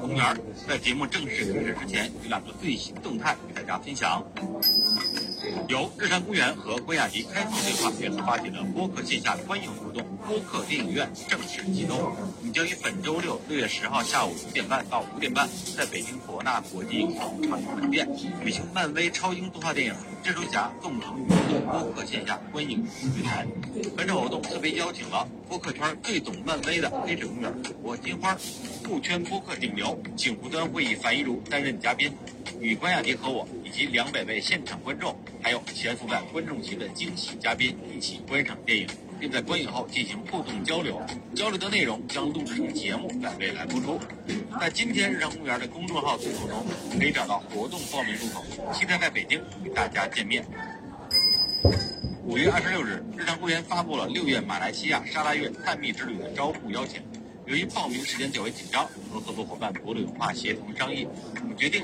公园。在节目正式开始之前，有两个最新动态与大家分享。由日坛公园和关雅迪开放对话联合发起的播客线下观影活动“播客电影院”正式启动。你将于本周六六月十号下午五点半到五点半，在北京博纳国际影城长影门店，举行漫威超英动画电影《蜘蛛侠：纵横宇宙》播客线下观影对谈。本场活动特别邀请了播客圈最懂漫威的黑水公园主播金花、酷圈播客顶流景湖端会议樊一茹担任嘉宾，与关雅迪和我及两百位现场观众，还有潜伏在观众席的惊喜嘉宾一起观赏电影，并在观影后进行互动交流。交流的内容将录制成节目，在未来播出。在今天日常公园的公众号推送中，可以找到活动报名入口。期待在北京与大家见面。五月二十六日，日常公园发布了六月马来西亚沙拉越探秘之旅的招募邀请。由于报名时间较为紧张，和合作伙伴博旅文化协同商议，我们决定。